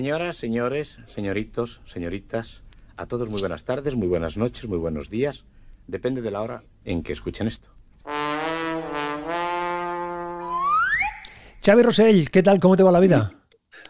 Señoras, señores, señoritos, señoritas, a todos muy buenas tardes, muy buenas noches, muy buenos días. Depende de la hora en que escuchen esto. Xavi Rosell, ¿qué tal? ¿Cómo te va la vida?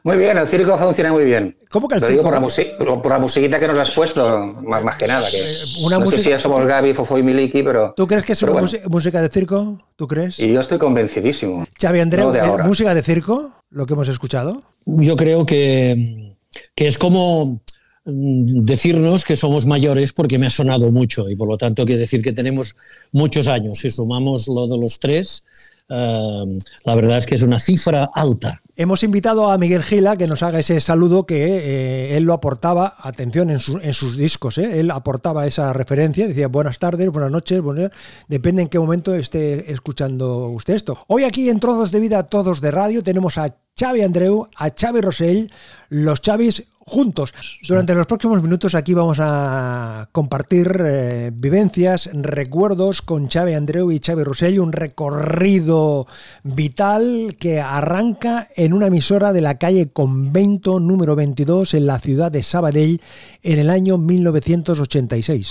Muy bien, el circo funciona muy bien. ¿Cómo que el Lo circo? digo por la, musi- por la musiquita que nos has puesto, más, más que nada. Que Eh, una no sé música- si ya somos Gaby, Fofo y Miliki, pero... ¿Tú crees que es una bueno, música de circo? ¿Tú crees? Y yo estoy convencidísimo. Xavi Andreu, No de eh. ¿música de circo? Lo que hemos escuchado. Yo creo que, que es como mm, decirnos que somos mayores porque me ha sonado mucho y por lo tanto quiere decir que tenemos muchos años. Si sumamos lo de los tres, eh, la verdad es que es una cifra alta. Hemos invitado a Miguel Gila que nos haga ese saludo que eh, él lo aportaba, atención, en, su- en sus discos. eh, Él aportaba esa referencia, decía buenas tardes, buenas noches, buenas- depende en qué momento esté escuchando usted esto. Hoy aquí en Trozos de Vida, Todos de Radio, tenemos a Xavi Andreu, a Xavi Rosell, los Xavis juntos. Durante los próximos minutos aquí vamos a compartir eh, vivencias, recuerdos con Xavi Andreu y Xavi Rosell, un recorrido vital que arranca en una emisora de la calle Convento número 22 en la ciudad de Sabadell en el año 1986.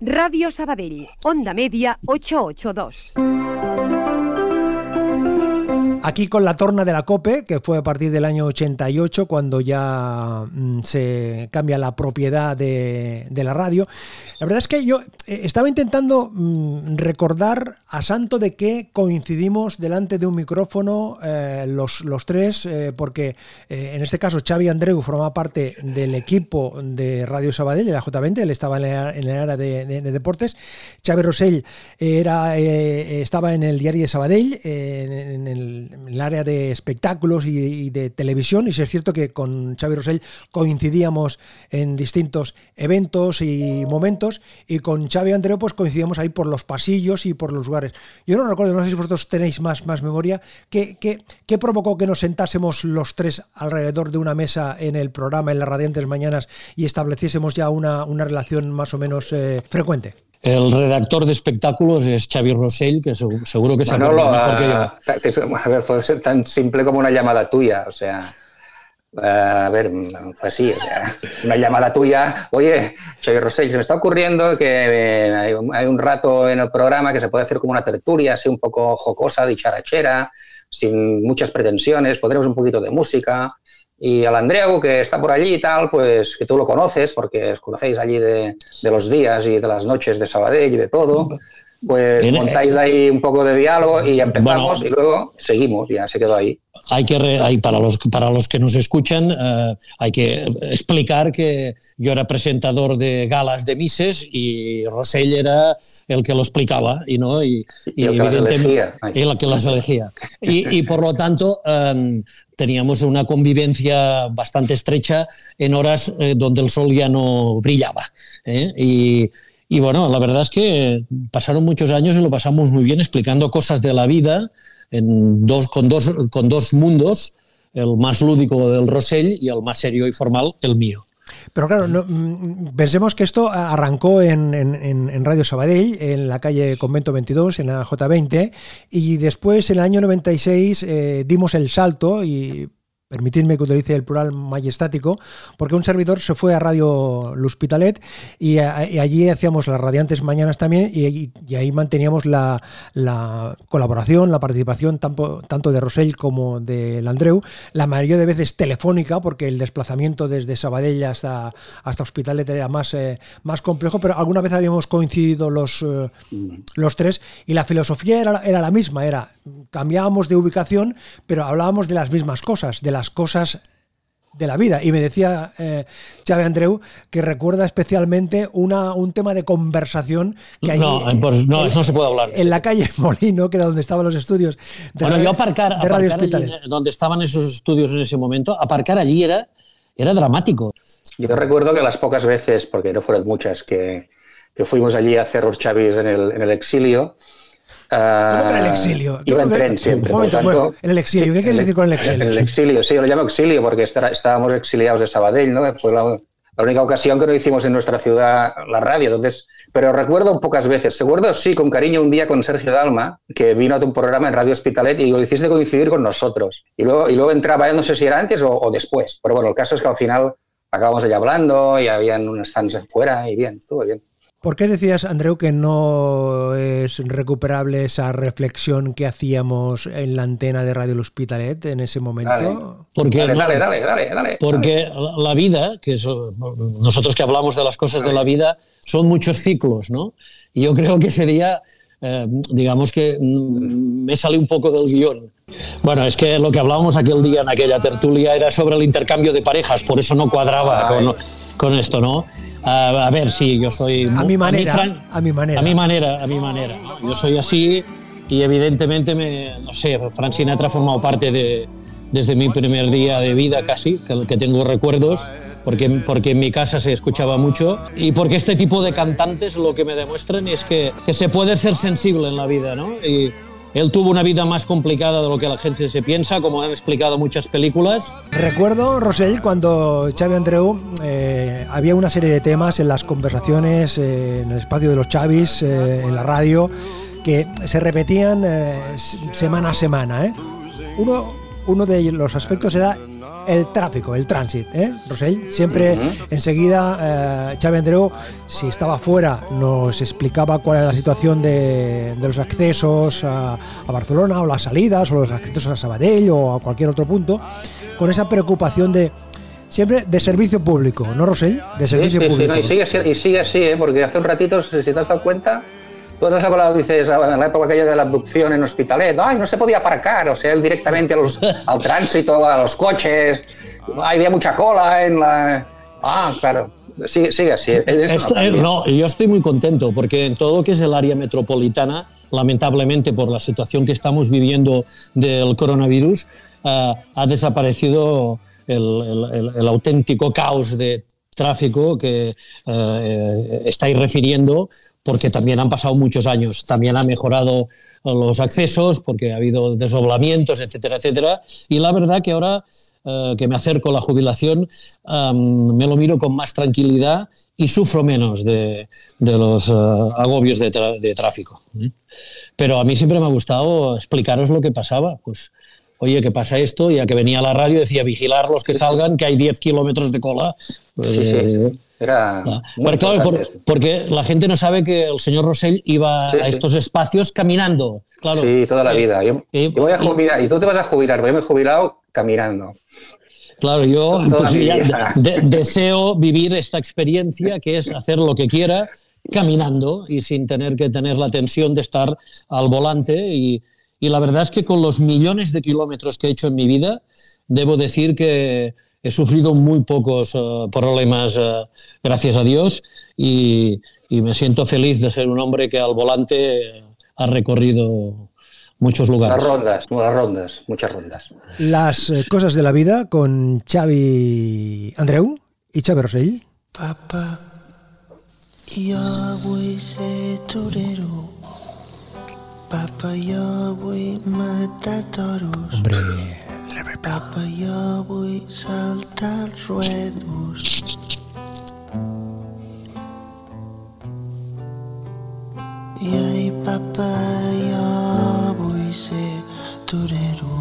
Radio Sabadell, Onda Media 882. Aquí con la torna de la COPE, que fue a partir del año 88, cuando ya mm, se cambia la propiedad de, la radio. La verdad es que yo eh, estaba intentando mm, recordar a santo de que coincidimos delante de un micrófono eh, los, los tres, eh, porque en este caso Xavi Andreu formaba parte del equipo de Radio Sabadell, de la J20, él estaba en el, área de, de- de deportes. Xavi Rosell era, estaba en el diario de Sabadell, en el, en el área de espectáculos y, de televisión, y sí es cierto que con Xavi Rosell coincidíamos en distintos eventos y momentos, y con Xavi Andreu pues coincidíamos ahí por los pasillos y por los lugares. Yo no recuerdo, no sé si vosotros tenéis más, más memoria, ¿qué, qué, qué provocó que nos sentásemos los tres alrededor de una mesa en el programa, en las radiantes mañanas, y estableciésemos ya una, una relación más o menos eh, frecuente? El redactor de espectáculos es Xavi Rosell, que segu- seguro que se Manolo, mejor que yo. a, que- a ver, fue ser tan simple como una llamada tuya, o sea... A ver, fue así, o sea, una llamada tuya, oye, Xavier Rosell, se me está ocurriendo que eh, hay un, hay un rato en el programa que se puede hacer como una tertulia, así un poco jocosa, dicharachera, sin muchas pretensiones, pondremos un poquito de música, y al Andreu, que está por allí y tal, pues que tú lo conoces, porque os conocéis allí de, de los días y de las noches de Sabadell y de todo, pues Bien, eh. montáis ahí un poco de diálogo y empezamos Bueno. y luego seguimos, ya se quedó ahí. Hay que re- hay para los para los que nos escuchan eh, hay que explicar que yo era presentador de galas de Mises y Rosell era el que lo explicaba y no y, Y y el que las elegía y, y por lo tanto eh, teníamos una convivencia bastante estrecha en horas eh, donde el sol ya no brillaba ¿eh? y y bueno, la verdad es que pasaron muchos años y lo pasamos muy bien explicando cosas de la vida en dos, con, dos, con dos mundos, el más lúdico del Rosell y el más serio y formal, el mío. Pero claro, mm, pensemos que esto arrancó en- en Radio Sabadell, en la calle Convento 22, en la J20, y después en el año 96 eh, dimos el salto y permitidme que utilice el plural majestático, porque un servidor se fue a Radio L'Hospitalet y, a- y allí hacíamos las radiantes mañanas también y, ahí manteníamos la, la colaboración, la participación tanto, tanto de Rosell como del Andreu, la mayoría de veces telefónica, porque el desplazamiento desde Sabadell hasta, hasta Hospitalet era más, eh, más complejo, pero alguna vez habíamos coincidido los, eh, los tres y la filosofía era, era la misma, era cambiábamos de ubicación, pero hablábamos de las mismas cosas, de las cosas de la vida. Y me decía eh, Xavi Andreu que recuerda especialmente una, un tema de conversación que hay No, pues no, eso no se puede hablar. en la calle Molino, que era donde estaban los estudios de, Bueno, radio- yo aparcar, de Radio aparcar allí, Hospitalet. donde estaban esos estudios en ese momento, aparcar allí era, era dramático. Yo recuerdo que las pocas veces, porque no fueron muchas, que, que fuimos allí a hacer los chavis en el, en el exilio. Ah, ¿Cómo que en el exilio? Iba en ¿Cómo que- tren siempre. Por tanto- bueno, en el exilio. ¿Qué quieres decir con el exilio? En el exilio, sí, yo lo llamo exilio porque estábamos exiliados de Sabadell, ¿no? Fue la, la única ocasión que no hicimos en nuestra ciudad la radio. Entonces, pero recuerdo pocas veces. Recuerdo, sí, con cariño, un día con Sergio Dalma, que vino a un programa en Radio Hospitalet y lo hiciste coincidir con nosotros. Y luego, y luego entraba no sé si era antes o, o, después. Pero bueno, el caso es que al final acabamos allá hablando y habían unos fans afuera y bien, estuvo bien. ¿Por qué decías, Andreu, que no es recuperable esa reflexión que hacíamos en la antena de Radio Hospitalet en ese momento? Dale. Porque, dale, no, dale, dale, dale, dale, porque la vida, que es, nosotros que hablamos de las cosas de la vida, son muchos ciclos, ¿no? Y yo creo que ese día, eh, digamos que mm, me sale un poco del guion. Bueno, es que lo que hablábamos aquel día en aquella tertulia era sobre el intercambio de parejas, por eso no cuadraba con, con esto, ¿no? A, a, ver, sí, yo soy... A mi manera, a mi, a mi manera. A mi manera, a mi manera. Yo soy así y evidentemente, me, no sé, Frank Sinatra ha formado parte de, desde mi primer día de vida casi, que, que tengo recuerdos, porque, porque en mi casa se escuchaba mucho y porque este tipo de cantantes lo que me demuestran es que, que se puede ser sensible en la vida, ¿no? Y, él tuvo una vida más complicada de lo que la gente se piensa, como han explicado muchas películas. Recuerdo, Rosell, cuando Xavi Andreu eh, había una serie de temas en las conversaciones, eh, en el espacio de los Chavis, eh, en la radio, que se repetían semana a semana. Uno, uno de los aspectos era el tráfico, el tránsito, ¿eh, Rosell? Siempre uh -huh. enseguida eh, Xavi Andreu, si estaba fuera, nos explicaba cuál era la situación de, de los accesos a, a, Barcelona o las salidas o los accesos a Sabadell o a cualquier otro punto, con esa preocupación de siempre de servicio público, ¿no, Rosell? De servicio sí, sí, público. Sí, no, y, sigue, y sigue así, ¿eh? porque hace un ratito, si te has dado cuenta, Tú has hablado, dices, en la época aquella de la abducción en Hospitalet, ay, no se podía aparcar, o sea, él directamente a los, al tránsito, a los coches, había mucha cola en la... Ah, claro, sigue, sigue así. Esto, no, no, yo estoy muy contento, porque en todo lo que es el área metropolitana, lamentablemente por la situación que estamos viviendo del coronavirus, uh, ha desaparecido el, el, el, auténtico caos de tráfico que uh, estáis refiriendo, porque también han pasado muchos años, también ha mejorado los accesos, porque ha habido desdoblamientos, etcétera, etcétera. Y la verdad que ahora eh, que me acerco a la jubilación, um, me lo miro con más tranquilidad y sufro menos de, de los uh, agobios de, de tráfico. Pero a mí siempre me ha gustado explicaros lo que pasaba. Pues, oye, ¿qué pasa esto? Ya que venía a la radio decía, vigilar los que salgan, que hay 10 kilómetros de cola. Pues, sí, sí. Era ah, porque, claro, por, porque, la gente no sabe que el señor Rosell iba sí, a estos espacios caminando. Claro. Sí, toda la vida. Yo, eh, yo voy a jubilar, y, y tú te vas a jubilar, yo me he jubilado caminando. Claro, yo pues, ya, de, deseo vivir esta experiencia que es hacer lo que quiera caminando y sin tener que tener la tensión de estar al volante. Y, y la verdad es que con los millones de kilómetros que he hecho en mi vida, debo decir que he sufrido muy pocos uh, problemas, uh, gracias a Dios, y, y, me siento feliz de ser un hombre que al volante ha recorrido muchos lugares. Las rondas, las rondas, muchas rondas. Las eh, cosas de la vida con Xavi Andreu i Xavi Rossell. Papa, jo vull ser torero. Papa, jo vull matar toros. Hombre, Papa, jo vull saltar els ruedos. I ai, papa, jo vull ser torero.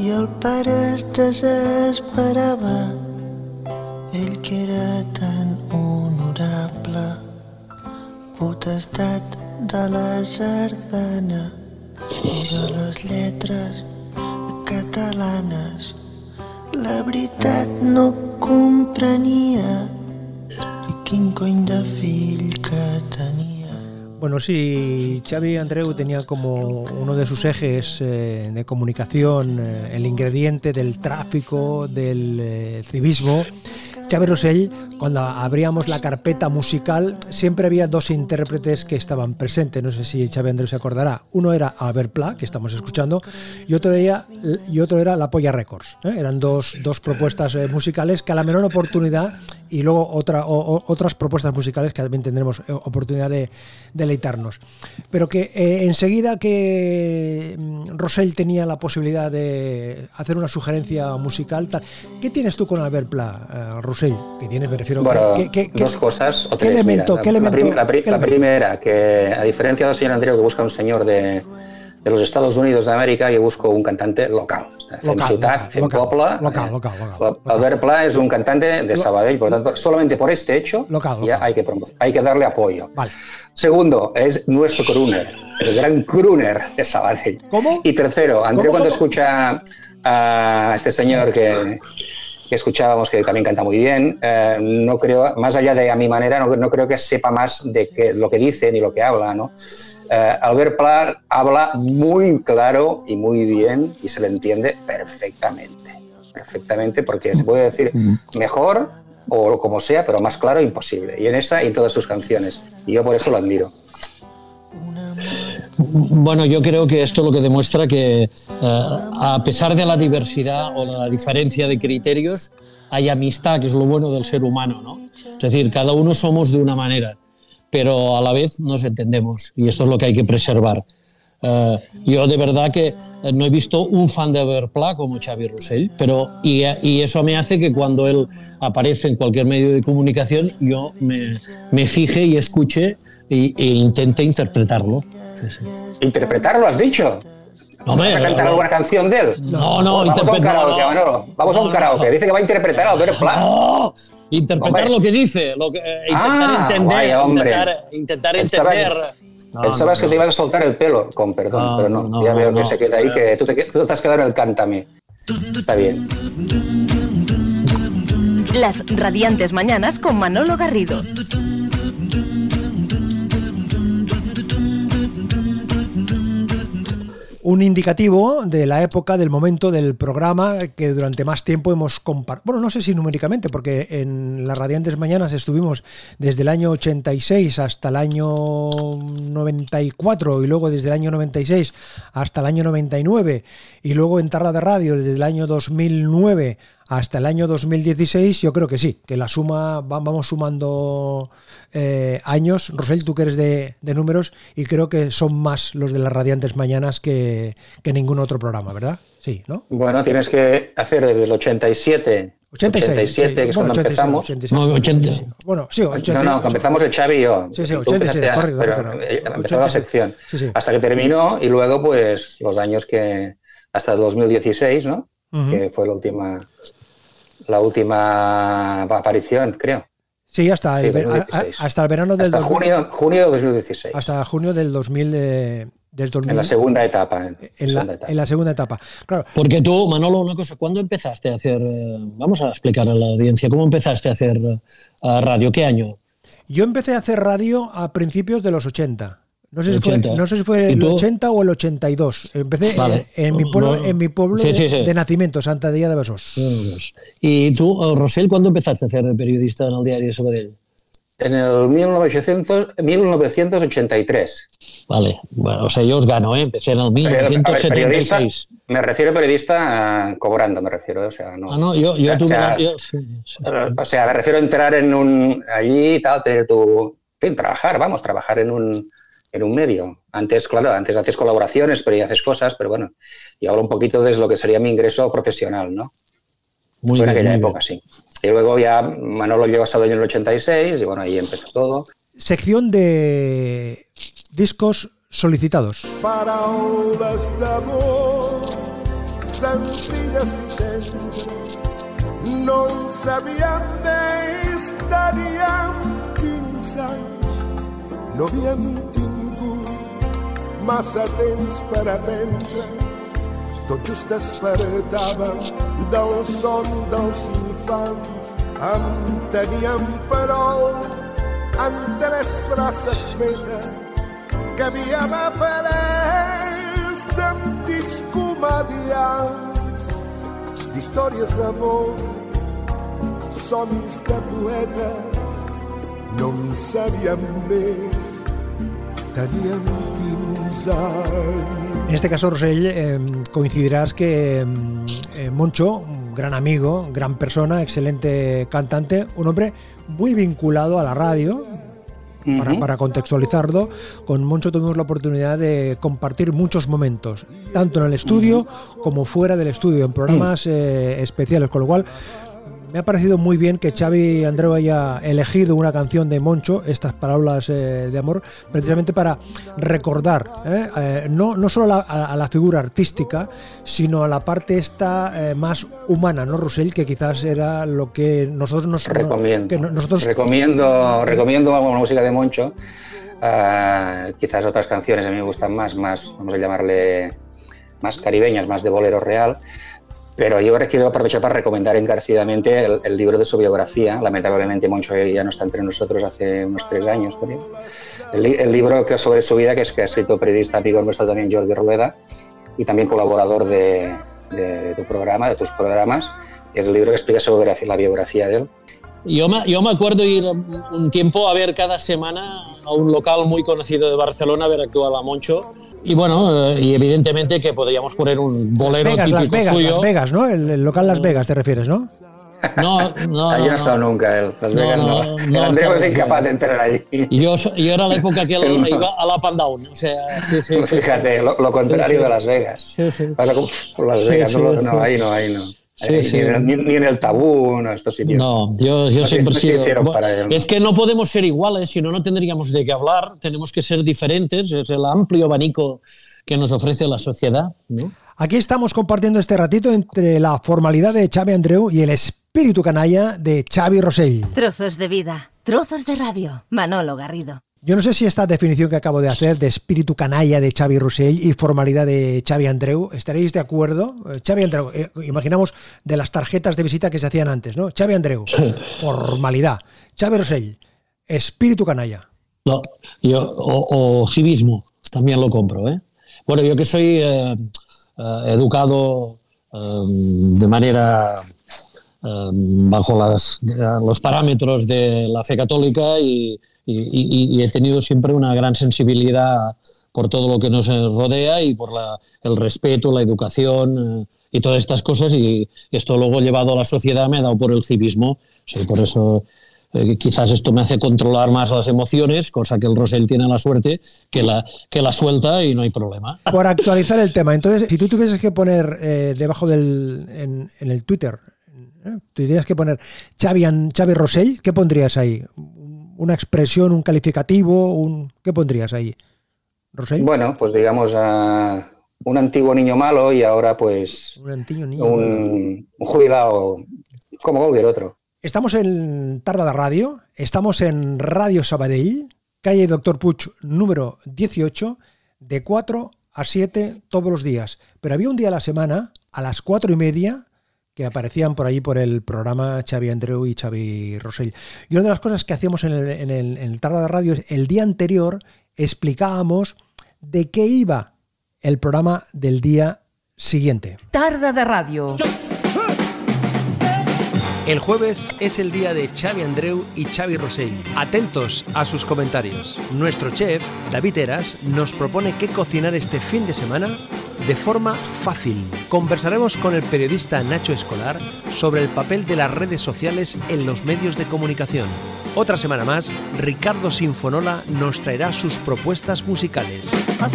I el pare es desesperava, ell que era tan honorable, potestat de la sardana o de les lletres catalanes. La veritat no comprenia quin cony de fill que tenia. Bueno, sí, Xavi Andreu tenía como uno de sus ejes eh, de comunicación eh, el ingrediente del tráfico, del eh, civismo. Xavi Rossell, cuando abríamos la carpeta musical, siempre había dos intérpretes que estaban presentes. No sé si Xavi Andrés se acordará. Uno era Albert Pla, que estamos escuchando, y otro era, y otro era La Polla Records. ¿eh? Eran dos, dos propuestas eh, musicales que a la menor oportunidad y luego otra, o- o- otras propuestas musicales que también tendremos eh, oportunidad de deleitarnos. Pero que eh, enseguida que mm, Rosell tenía la posibilidad de hacer una sugerencia musical, tal, ¿qué tienes tú con Albert Pla, eh, Rosell? ¿Qué tienes? Me refiero Bueno, ¿qué- qué- qué- dos cosas. O ¿Qué tres, elemento? mira. ¿Qué La- elemento? La, prim- la pri- qué la elemento? primera, que a diferencia del señor anterior que busca un señor de, de los Estados Unidos de América, yo busco un cantante local. Fem Local, ciutat, local, fem local, poble. local, Eh, local, local, Albert Pla es un cantante de Sabadell, por lo tanto, solamente por este hecho Local, ya local. hay que, hay que darle apoyo. Vale. Segundo, es nuestro crooner, el gran crooner de Sabadell. ¿Cómo? Y tercero, ¿Cómo, cuando escucha a este señor que, que escuchábamos, que también canta muy bien, eh, no creo, más allá de a mi manera, no, no creo que sepa más de que, lo que dice ni lo que habla, ¿no? Eh, Albert Pla habla muy claro y muy bien y se le entiende perfectamente, perfectamente, porque se puede decir mejor o como sea, pero más claro imposible. Y en esa y en todas sus canciones. Y yo por eso lo admiro. Bueno, yo creo que esto lo que demuestra que eh, a pesar de la diversidad o la diferencia de criterios, hay amistad, que es lo bueno del ser humano, ¿no? Es decir, cada uno somos de una manera, pero a la vez nos entendemos y esto es lo que hay que preservar. Eh, yo de verdad que eh, no he visto un fan de Verpla como Xavi Rossell, pero y, y eso me hace que cuando él aparece en cualquier medio de comunicación yo me, me fije y escuche y- e intente interpretarlo. Sí, sí. Interpretarlo, has dicho. No, ¿Vas a hombre, cantar no. alguna canción de él? No, no, Vamos a un karaoke, no, no. Manolo. Vamos a un No, karaoke. no. Dice que va a interpretar a Albert Pla. ¡Oh! Interpretar Hombre. lo que dice, lo que, eh, intentar Ah, entender, vaya, hombre. intentar, intentar entender. No, Pensabas no, que no. te ibas a soltar el pelo, con perdón, No, pero no. no, ya veo no. que se queda ahí, que tú te, tú te has quedado en el cántame. Está bien. Las radiantes mañanas con Manolo Garrido. Un indicativo de la época, del momento del programa que durante más tiempo hemos compartido. Bueno, no sé si numéricamente, porque en las Radiantes Mañanas estuvimos desde el año 86 hasta el año 94 y luego desde el año 96 hasta el año 99 y luego en Tarra de Radio desde el año 2009 hasta el año 2016, yo creo que sí, que la suma, va- vamos sumando eh, años. Rosel, tú que eres de, de números y creo que son más los de las Radiantes Mañanas que, que ningún otro programa, ¿verdad? Sí, ¿no? Bueno, tienes que hacer desde el 87, 86. 87, sí. que es Bueno, cuando 86, empezamos. 86, No, 80. 86. Bueno, sí, 80, No, no, que empezamos el Xavi y yo. Sí, sí, Tú 86, empezaste a- correcto, pero, correcto. eh, empezó la 86. sección. Sí, sí. Hasta que terminó y luego, pues, los años que. Hasta el 2016, ¿no? Ujú. Que fue la última. La última aparición, creo. Sí, hasta el, Sí, ver- a- 2016. a- hasta el verano del Hasta 2000 junio, junio de 2016. hasta junio del 2000, eh, del 2000 En la segunda etapa. En, en la, segunda etapa. en la segunda etapa. Claro, Porque tú, Manolo, una cosa, ¿cuándo empezaste a hacer, eh, vamos a explicar a la audiencia, ¿cómo empezaste a hacer eh, radio? ¿Qué año? Yo empecé a hacer radio a principios de los 80. No sé, si fue, 80. no sé si fue ¿Y el tú? 80 o el 82. Empecé Vale. eh, en, mi pueblo, No. en mi pueblo Sí, de, sí, sí. de nacimiento, Santa Día de Besos. ¿Y tú, eh, Rosel, cuándo empezaste a hacer de periodista en el diario de Sabadell? En el 1900, 1983. Vale, bueno, o sea, yo os gano, ¿eh? Empecé en el Pero, a ver, periodista, 1976. me refiero a periodista ah, cobrando, me refiero. O sea, no. Ah, no, yo, yo O tuve sea, yo- sí. O sea, me refiero a entrar en un allí y tal, tener tu. En fin, trabajar, vamos, trabajar en un, en un medio. Antes, claro, antes haces colaboraciones, pero ya haces cosas, pero bueno, y hablo un poquito de lo que sería mi ingreso profesional, ¿no? Muy Fue en bien, aquella muy bien. época, sí. Y luego ya Manolo llegó a Sabadell en el 86 y bueno, ahí empezó todo. Sección de discos solicitados. Paraules d'amor senzilles i tendres no ens havíem vist teníem 15 anys no tingut massa temps per aprendre tot just despertàvem del son dels infants en teníem prou en tres frases fetes que havíem après d'antics comedians d'històries d'amor somnis de poetes no en sabíem més. Teníem 15 anys. En este caso, Rosell, eh, coincidirás que eh, Moncho, un gran amigo, gran persona, excelente cantante, un hombre muy vinculado a la radio. Para, contextualizarlo, con Moncho tuvimos la oportunidad de compartir muchos momentos, tanto en el estudio como fuera del estudio, en programas eh, especiales, con lo cual me ha parecido muy bien que Xavi Andreu haya elegido una canción de Moncho, estas palabras eh, de amor, precisamente para recordar ¿eh? Eh, no, no solo la- a, a la figura artística, sino a la parte esta más humana, ¿no, Rosell? Que quizás era lo que nosotros nos Recomiendo. que no- nosotros recomiendo, recomiendo la música de Moncho. Ah, quizás otras canciones a mí me gustan más, más, vamos a llamarle, más caribeñas, más de bolero real. Pero yo quiero aprovechar para recomendar encarecidamente el, libro de su biografía. Lamentablemente Moncho ya no está entre nosotros hace unos tres años. El, li- el libro que sobre su vida, que es que ha escrito periodista amigo nuestro también Jordi Rueda y también colaborador de, tu programa, de tus programas, es el libro que explica su biografía, la biografía de él. Yo me, yo me acuerdo ir un tiempo a ver cada semana a un local muy conocido de Barcelona a ver actuar a Moncho. Y bueno, eh, y evidentemente que podríamos poner un bolero Vegas, típico Las Vegas, suyo. Las Vegas, ¿no? El, el local Las Vegas te refieres, ¿no? No, no, Allí no no, ha estado no. nunca él. Las No, Vegas no. no, El no Andreu es Las incapaz de entrar allí. Yo, yo era la época que él No. iba a la Pandown. O sea, sí, sí, sí. Fíjate, lo, lo contrario Sí, sí. de Las Vegas. Sí, sí. Pasa como por Las Sí, Vegas, sí, no, no, sí. ahí no, ahí no. Sí, sí. Ni, en el, ni- ni en el tabú, no, estos sitios. No, yo, yo No, siempre he no se sido. hicieron bueno, para él, ¿no? Es que no podemos ser iguales, si no, no tendríamos de qué hablar. Tenemos que ser diferentes. Es el amplio abanico que nos ofrece la sociedad. ¿no? Aquí estamos compartiendo este ratito entre la formalidad de Xavi Andreu y el espíritu canalla de Xavi Rosell. Trozos de vida, trozos de radio. Manolo Garrido. Yo no sé si esta definición que acabo de hacer de espíritu canalla de Xavi Rosell y formalidad de Xavi Andreu, ¿estaréis de acuerdo? Eh, Xavi Andreu, eh, imaginamos de las tarjetas de visita que se hacían antes, ¿no? Xavi Andreu, formalidad. Xavi Rosell, espíritu canalla. No, yo, o, o civismo, también lo compro. ¿eh? Bueno, yo que soy eh, eh, educado de manera bajo las, los parámetros de la fe católica y, y- y- he tenido siempre una gran sensibilidad por todo lo que nos rodea y por la- el respeto, la educación eh, y todas estas cosas y esto luego llevado a la sociedad me ha dado por el civismo. Sí, por eso eh, quizás esto me hace controlar más las emociones, cosa que el Rosell tiene la suerte que la, que la suelta y no hay problema. Por actualizar el tema, entonces, si tú tuvieses que poner eh, debajo del. En, en el Twitter, ¿eh? tendrías que poner Xavi, Xavi Rosell, ¿qué pondrías ahí? ¿Una expresión, un calificativo? Un, ¿Qué pondrías ahí? ¿Rosell? Bueno, pues digamos, ah, un antiguo niño malo y ahora pues un antiguo niño. un, un jubilado como cualquier otro. Estamos en Tarda de Radio, estamos en Radio Sabadell, calle Doctor Puig número 18, de 4 a 7 todos los días. Pero había un día a la semana, a las 4 y media, que aparecían por ahí por el programa Xavi Andreu y Xavi Rosell. Y una de las cosas que hacíamos en el, en el, en el Tarda de Radio es el día anterior explicábamos de qué iba el programa del día siguiente. Tarda de ràdio. El jueves es el día de Xavi Andreu y Xavi Rosell. Atentos a sus comentarios. Nuestro chef, David Eras, nos propone qué cocinar este fin de semana de forma fácil. Conversaremos con el periodista Nacho Escolar sobre el papel de las redes sociales en los medios de comunicación. Otra semana más, Ricardo Sinfonola nos traerá sus propuestas musicales. La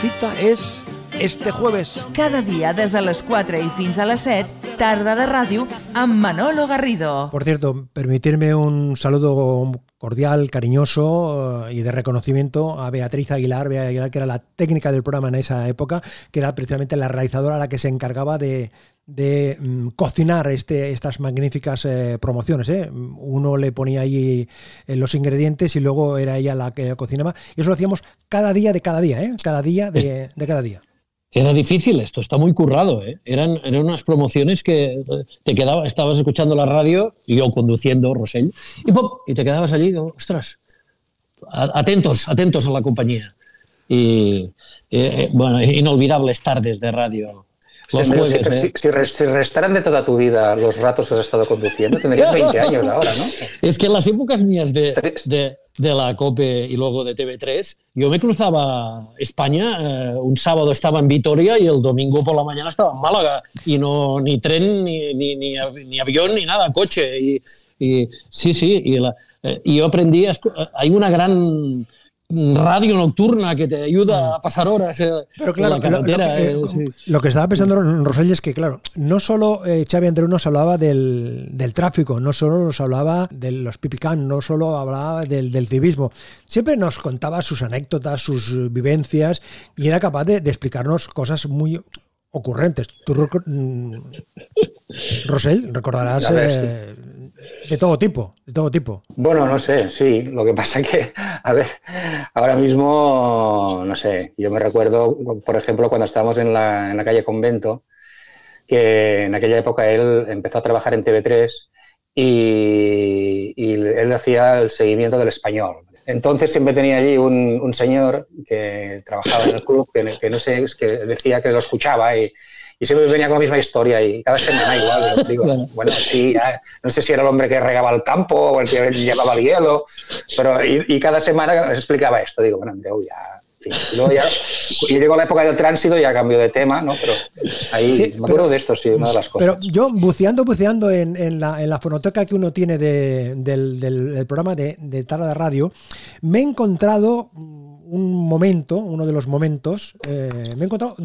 cita es este jueves. Cada dia des de les 4 i fins a les 7, Tarda de ràdio amb Manolo Garrido. Por cierto, permitirme un saludo cordial, cariñoso eh, y de reconocimiento a Beatriz Aguilar, Bea Aguilar, que era la técnica del programa en esa época, que era precisamente la realizadora la que se encargaba de, de, mm, cocinar este, estas magníficas eh, promociones. ¿eh? Uno le ponía ahí eh, los ingredientes y luego era ella la que cocinaba. Y eso lo hacíamos cada día de cada día, ¿eh? cada día de, de cada día. Era difícil esto, está muy currado. ¿eh? Eran, eran unas promociones que te quedaba, estabas escuchando la radio, y yo conduciendo, Rosell, y, y te quedabas allí, ostras, atentos, atentos a la compañía. y eh, bueno, inolvidables tardes de radio. Los Andreu, jueves, si, ¿eh? si- si res- si restaran de toda tu vida los ratos que has estado conduciendo, tendrías 20 años ahora, ¿no? Es que en las épocas mías de, de, de la COPE y luego de TV3, yo me cruzaba España, eh, un sábado estaba en Vitoria y el domingo por la mañana estaba en Málaga, y no ni tren, ni, ni, ni, ni avión, ni nada, coche. Y, y sí, sí, y, la- eh, y yo aprendí, escu- hay una gran radio nocturna que te ayuda a pasar horas eh, Pero claro, en la lo, que, eh, sí. lo que estaba pensando Rosell es que, claro, no solo eh, Xavi Andreu nos hablaba del, del tráfico, no solo nos hablaba de los pipicán, no solo hablaba del, del civismo, siempre nos contaba sus anécdotas, sus vivencias y era capaz de, de explicarnos cosas muy ocurrentes. Tú, mm, Rosell, recordarás eh, de todo tipo, de todo tipo. Bueno, no sé, sí. Lo que pasa que, a ver, ahora mismo, no sé, yo me recuerdo, por ejemplo, cuando estábamos en la, en la calle Convento, que en aquella época él empezó a trabajar en TV3 y, él hacía el seguimiento del español. Entonces siempre tenía allí un, señor que trabajaba en el club, que, no sé, es que decía que lo escuchaba y, y siempre venía con la misma historia y cada semana igual. Digo, bueno, sí, no sé si era el hombre que regaba el campo o el que llevaba el hielo, pero y, y cada semana explicaba esto. Digo, bueno, Andreu, ya. Y luego ya, y llegó la época del tránsito, ya cambió de tema, ¿no? Pero ahí Sí, me acuerdo pero- de esto, sí, una de las cosas. Pero yo, buceando, buceando en, en la, en la fonoteca que uno tiene de- del, del- del programa de, de Tarda de Radio, me he encontrado un momento, uno de los momentos, eh, me he encontrado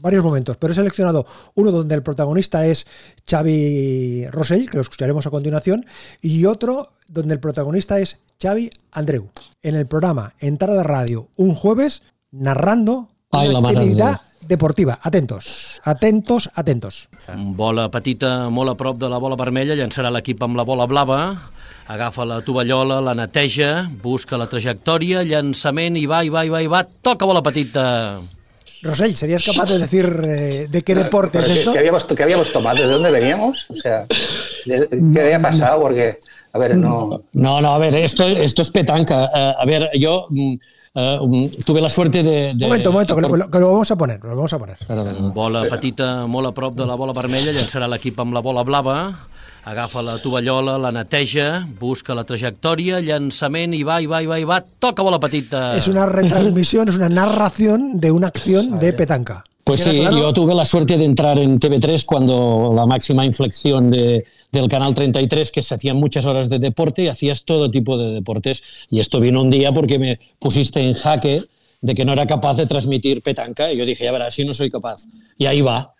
varios momentos, pero he seleccionado uno donde el protagonista es Xavi Rosell, que lo escucharemos a continuación, y otro donde el protagonista es Xavi Andreu, en el programa En Tarda de Radio, un jueves, narrando Ai, la una actividad deportiva. Atentos, atentos, atentos. Bola petita molt a prop de la bola vermella, llançarà l'equip amb la bola blava, agafa la tovallola, la neteja, busca la trajectòria, llançament, i va, i va, i va, i va, toca bola petita. Rosell, ¿serías capaz de decir eh, de qué deporte es Pero, ¿qué- esto? ¿qué, habíamos, qué habíamos tomado? ¿De dónde veníamos? O sea, ¿de- ¿qué había pasado? Porque, a ver, no... No, no, a ver, esto, esto es petanca. Eh, a ver, yo mm, tuve la suerte de... de Un momento, un momento, que lo, que lo- que lo vamos a poner, lo vamos a poner. Bola petita molt a prop de la bola vermella, llançarà l'equip amb la bola blava, agafa la tovallola, la neteja, busca la trajectòria, llançament, i va, i va, i va, i va, toca bola petita. Es una retransmisión, es una narración de una acción de petanca. Pues ¿Queda sí, claro? yo tuve la suerte de entrar en TV3 cuando la máxima inflexión de, del canal 33, que se hacían muchas horas de deporte y hacías todo tipo de deportes. Y esto vino un día porque me pusiste en jaque de que no era capaz de transmitir petanca. Y yo dije, ya verás, si no soy capaz. Y ahí va.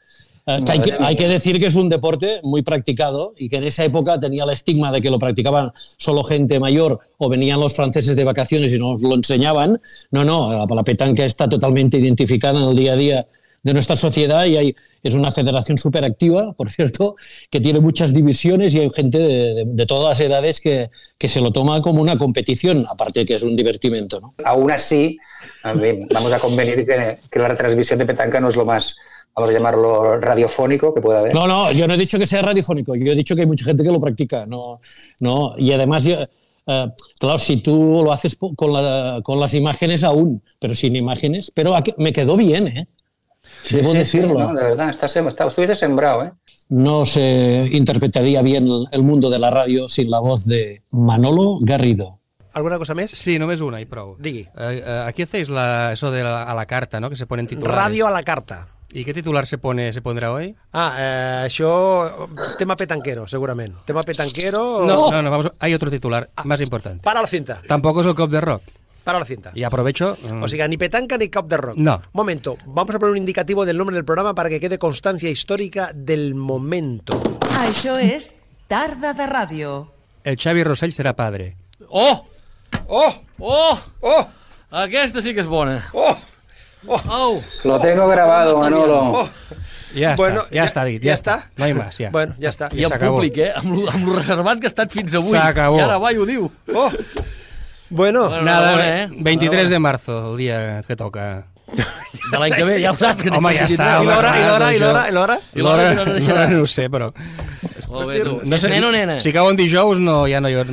Hay, que, hay que decir que es un deporte muy practicado y que en esa época tenía el estigma de que lo practicaban solo gente mayor o venían los franceses de vacaciones y nos lo enseñaban. No, no, la, la petanca está totalmente identificada en el día a día de nuestra sociedad y hay, es una federación súper activa, por cierto, que tiene muchas divisiones y hay gente de, de- de todas las edades que, que se lo toma como una competición, aparte de que es un divertimento. ¿no? Aún así, vamos a convenir que, que la retransmisión de petanca no es lo más, vamos a llamarlo radiofónico que pueda haber. No, no, yo no he dicho que sea radiofónico, yo he dicho que hay mucha gente que lo practica. No, no, y además, yo, eh, claro, si tú lo haces con, la- con las imágenes aún, pero sin imágenes, pero aquí- me quedó bien, ¿eh? Debo Sí, sí, decirlo. no, de verdad, estás, sem- está- estuviste sembrado, ¿eh? No se interpretaría bien el- mundo de la radio sin la voz de Manolo Garrido. ¿Alguna cosa más? Sí, només una i prou. Digui. Eh, eh, aquí hacéis la, eso de la, a la carta, ¿no? Que se ponen titulares. Radio a la carta. ¿Y qué titular se pone se pondrá hoy? Ah, eh, això, tema petanquero, segurament. Tema petanquero... No, no, no, vamos, hay otro titular más importante. Para la cinta. Tampoco es el cop de rock. Para la cinta. Y aprovecho... mm, O sea, ni petanca ni cop de rock. No. Momento, vamos a poner un indicativo del nombre del programa para que quede constancia histórica del momento. Això és Tarda de Ràdio. el Xavi Rossell serà padre. Oh! Oh! Oh! Oh! Aquesta sí que és bona. Oh! Oh! Lo tengo grabado, Manolo. Oh. Ja Bueno, està, ja, ja- està dit, ja ja, està. està? No hi més, ja. Bueno, ja està. I el s'acabó. públic, eh? Amb lo, amb lo reservat que ha estat fins avui. S'acabó. I ara va i ho diu. Oh! Bueno, Bueno, Nada, eh? 23 de marzo, el dia que toca. De l'any que ve, ja ho saps. Que Home, ja està. I l'hora, i l'hora, i l'hora, i l'hora? I l'hora no ho sé, però Molt bé, tu. No És nen o nena? Si cau en dijous, no, ja no hi ha...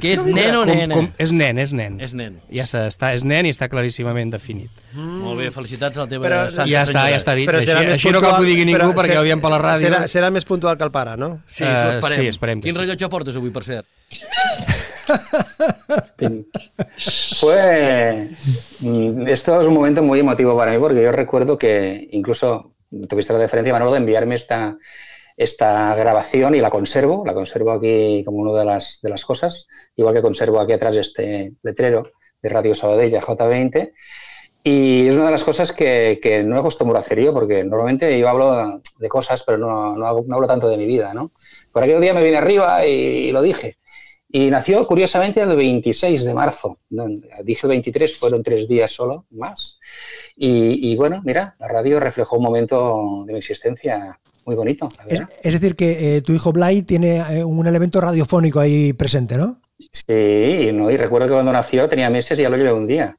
Que és nen o Com- nena? com- és nen, és nen. És nen. Ja està, és nen i està claríssimament definit. Mm. Molt bé, felicitats a la teva Però- santa Ja està, ja està dit. Però serà Així- més així no cal puntual- que ho digui ningú però perquè serà- ho diem per la ràdio. Serà, serà més puntual que el pare, no? Sí, això Eh, esperem. sí, esperem que Quin sí. rellotge portes avui, per cert? Fue. Esto es un momento muy emotivo para mí porque yo recuerdo que incluso tuviste la deferencia, Manolo, de enviarme esta, esta grabación y la conservo. La conservo aquí como una de las, de las cosas, igual que conservo aquí atrás este letrero de Radio Sabadell J20. Y es una de las cosas que, que no acostumbro a hacer yo, porque normalmente yo hablo de cosas, pero no, no, hablo tanto de mi vida, ¿no? Por aquel día me vine arriba y, lo dije. Y nació curiosamente el 26 de marzo. Dije el 23, fueron tres días solo más. Y bueno, mira, la radio reflejó un momento de mi existencia muy bonito, la Es, verdad. es decir, que eh, tu hijo Blay tiene eh, un elemento radiofónico ahí presente, ¿no? Sí, ¿no? y recuerdo que cuando nació tenía meses y ya lo llevé un día,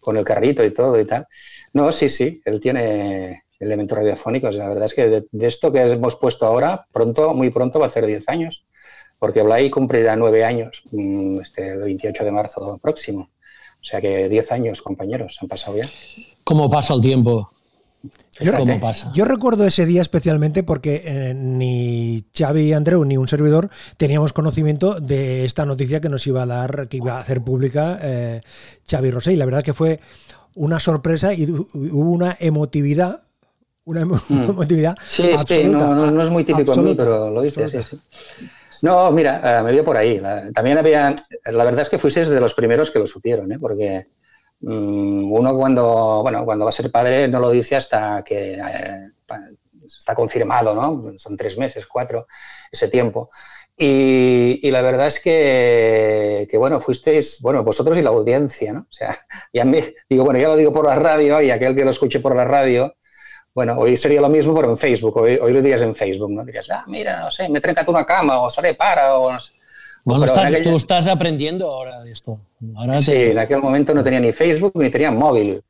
con el carrito y todo y tal. No, sí, sí, él tiene elementos radiofónicos. La verdad es que de, de esto que hemos puesto ahora, pronto, muy pronto va a hacer 10 años, porque Blay cumplirá 9 años mm, este el 28 de marzo próximo. O sea que 10 años, compañeros, han pasado ya. ¿Cómo pasa el tiempo? Yo, ¿Cómo pasa? yo recuerdo ese día especialmente porque eh, ni Xavi Andreu ni un servidor teníamos conocimiento de esta noticia que nos iba a dar, que iba a hacer pública eh, Xavi Rosell. La verdad que fue una sorpresa y hu- hubo una emotividad, una Mm. emotividad Sí, sí, absoluta. no, no, no es muy típico en mí, absoluta, pero lo viste, sí, absoluta. sí. No, mira, eh, me dio por ahí. La- también había, la verdad es que fuisteis de los primeros que lo supieron, ¿eh? porque uno cuando, bueno, cuando va a ser padre no lo dice hasta que eh, está confirmado, ¿no? Son tres meses, cuatro, ese tiempo. Y, la verdad es que, que, bueno, fuisteis, bueno, vosotros y la audiencia, ¿no? O sea, ya digo, bueno, ya lo digo por la radio y aquel que lo escuche por la radio, bueno, hoy sería lo mismo, pero en Facebook. Hoy, hoy lo dirías en Facebook, ¿no? Dirías, ah, mira, no sé, me he trencat una cama o seré para o no sé. Bueno, estás- aquella- tú estás aprendiendo ahora de esto. Ahora Sí, te- en aquel momento no tenía ni Facebook ni tenía móvil,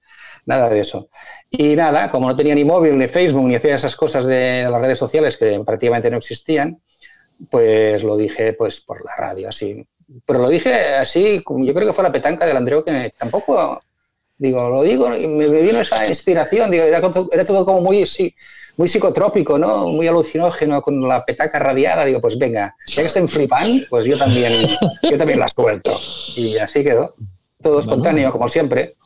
nada de eso. Y nada, como no tenía ni móvil, ni Facebook, ni hacía esas cosas de las redes sociales que prácticamente no existían, pues lo dije pues por la radio, así. Pero lo dije así, yo creo que fue la petanca del Andreu que me- tampoco, digo, lo digo y me, vino esa inspiración, digo, era, era todo como muy, sí, muy psicotrópico, ¿no? Muy alucinógeno con la petaca radiada, digo, pues venga, ya que estén flipando, pues yo también, yo también la suelto. Y así quedó, todo espontáneo, como siempre,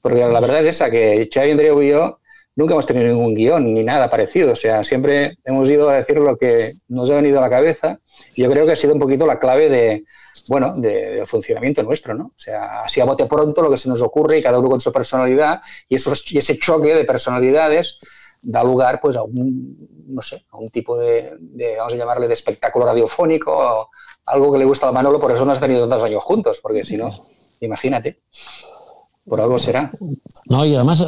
porque la verdad es esa, que Xavi Andreu y yo nunca hemos tenido ningún guion ni nada parecido, o sea, siempre hemos ido a decir lo que nos ha venido a la cabeza y yo creo que ha sido un poquito la clave de, bueno, de- del funcionamiento nuestro, ¿no? O sea, así a bote pronto lo que se nos ocurre y cada uno con su personalidad y, esos, y ese choque de personalidades da lugar pues a un, no sé, a un tipo de, vamos a llamarle, de espectáculo radiofónico, algo que le gusta al Manolo, por eso no has tenido tantos años juntos, porque si no, imagínate, por algo será. No, y además eh,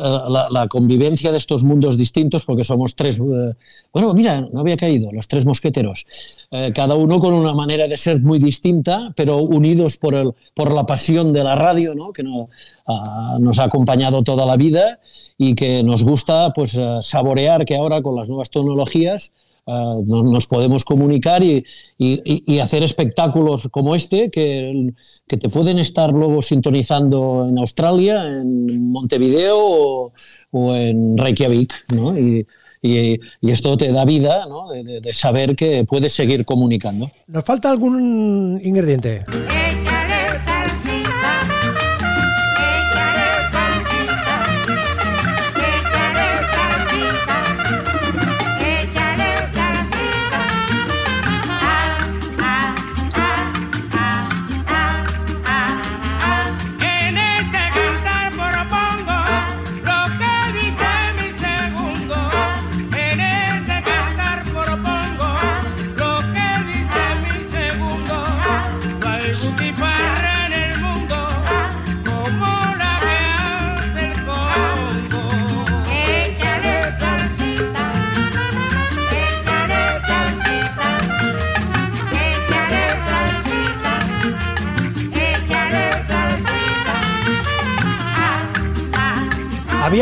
la, convivencia de estos mundos distintos, porque somos tres, eh, bueno, mira, no había caído, los tres mosqueteros, eh, cada uno con una manera de ser muy distinta, pero unidos por, el, por la pasión de la radio, ¿no? que ah, nos ha acompañado toda la vida y que nos gusta pues, eh, saborear que ahora con las nuevas tecnologías eh, nos, nos podemos comunicar y, y- y- hacer espectáculos como este que, que te pueden estar luego sintonizando en Australia, en Montevideo o, o en Reykjavik. ¿no? Y, y- y esto te da vida ¿no? de, de- de saber que puedes seguir comunicando. ¿Nos falta algún ingrediente?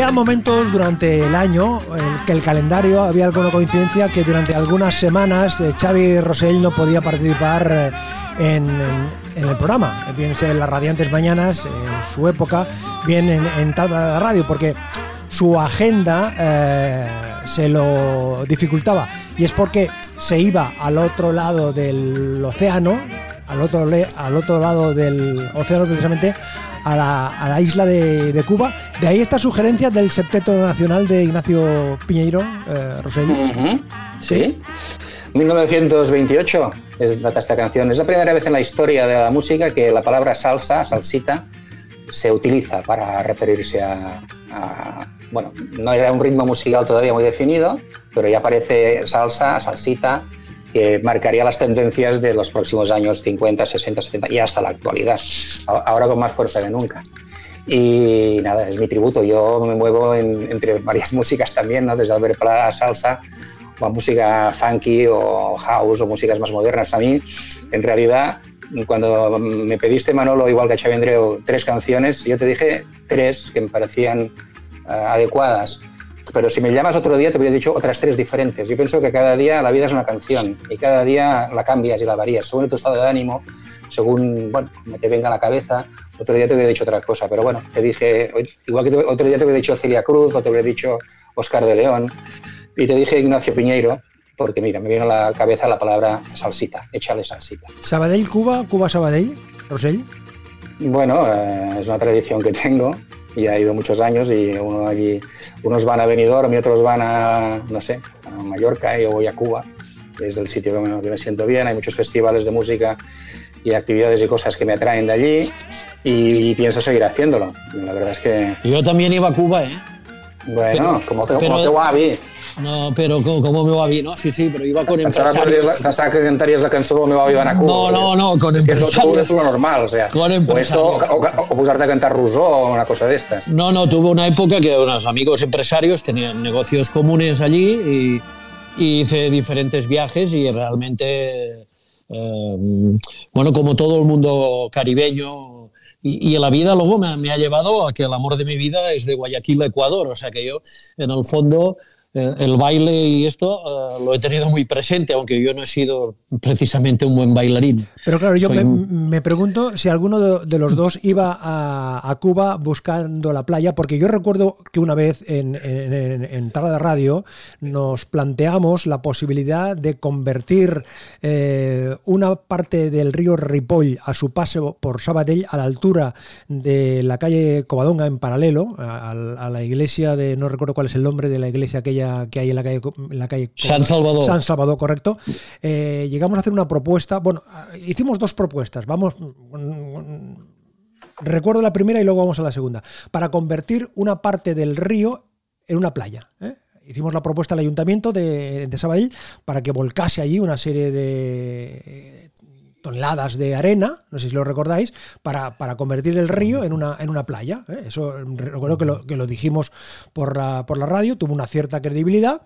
Había momentos durante el año en que el calendario había alguna coincidencia que durante algunas semanas eh, Xavi Rosell no podía participar eh, en, el programa, bien sea en las radiantes mañanas, en su época, bien en, en de Radio, porque su agenda eh, se lo dificultaba. Y es porque se iba al otro lado del océano, al otro, al otro lado del océano precisamente, a la, a la isla de, de Cuba. De ahí esta sugerencia del septeto nacional de Ignacio Piñeiro, eh, Sí. 1928 es data esta canción. Es la primera vez en la historia de la música que la palabra salsa, salsita, se utiliza para referirse a, a- bueno, no era un ritmo musical todavía muy definido, pero ya aparece salsa, salsita, que marcaría las tendencias de los próximos años 50, 60, 70 y hasta la actualidad, ahora con más fuerza que nunca. Y nada, es mi tributo. Yo me muevo en- entre varias músicas también, ¿no? desde Albert Pla a salsa, o a música funky o house o músicas más modernas. A mí, en realidad, cuando me pediste, Manolo, igual que a Xavi Andreu, tres canciones, yo te dije tres que me parecían eh, adecuadas. Pero si me llamas otro día, te hubiera dicho otras tres diferentes. Yo pienso que cada día la vida es una canción y cada día la cambias y la varías según tu estado de ánimo, según bueno, como te venga a la cabeza. Otro día te hubiera dicho otra cosa, pero bueno, te dije, igual que otro día te hubiera dicho Celia Cruz o te hubiera dicho Oscar de León y te dije Ignacio Piñeiro, porque mira, me vino a la cabeza la palabra salsita, échale salsita. Sabadell, Cuba, Cuba, Sabadell, Rosell. Bueno, eh, es una tradición que tengo y ha ido muchos años y uno allí, unos van a Benidorm y otros van a, no sé, a Mallorca y yo voy a Cuba. Es el sitio que me, que me siento bien, hay muchos festivales de música y actividades y cosas que me atraen de allí y, pienso seguir haciéndolo. La verdad es que, Yo también iba a Cuba, ¿eh? bueno, Pero- como, te, pero- como te va bé. No, pero ¿cómo, cómo me va bien? No, sí, sí, pero iba con Pensava que, empresarios. la, pensava que cantaries la cançó del meu avi Cuba. No, no, no, con Es que empresarios. es lo normal, o sea. Con o, esto, empresarios, o, o, o posarte a cantar Rousseau o una cosa de estas. No, no, tuve una época que unos amigos empresarios tenían negocios comunes allí y, y hice diferentes viajes y realmente, eh, bueno, como todo el mundo caribeño, y, y la vida luego me, me ha llevado a que el amor de mi vida es de Guayaquil Ecuador, o sea que yo, en el fondo, el baile y esto eh, lo he tenido muy presente, aunque yo no he sido precisamente un buen bailarín. Pero claro, yo me, un- me pregunto si alguno de, de los dos iba a, a Cuba buscando la playa, porque yo recuerdo que una vez en, en, en, en Tarda de Radio nos planteamos la posibilidad de convertir eh, una parte del río Ripoll a su paso por Sabadell a la altura de la calle Covadonga en paralelo a, a la iglesia de, no recuerdo cuál es el nombre de la iglesia aquella que hay en la calle, en la calle San Salvador. San Salvador, correcto. Eh, llegamos a hacer una propuesta. Bueno, hicimos dos propuestas. Vamos. mm, Recuerdo la primera y luego vamos a la segunda. Para convertir una parte del río en una playa. ¿eh? Hicimos la propuesta al ayuntamiento de, de Sabadell para que volcase allí una serie de toneladas de arena, no sé si lo recordáis, para, para convertir el río en una, en una playa. ¿eh? Eso recuerdo que lo, que lo dijimos por la, por la radio, tuvo una cierta credibilidad.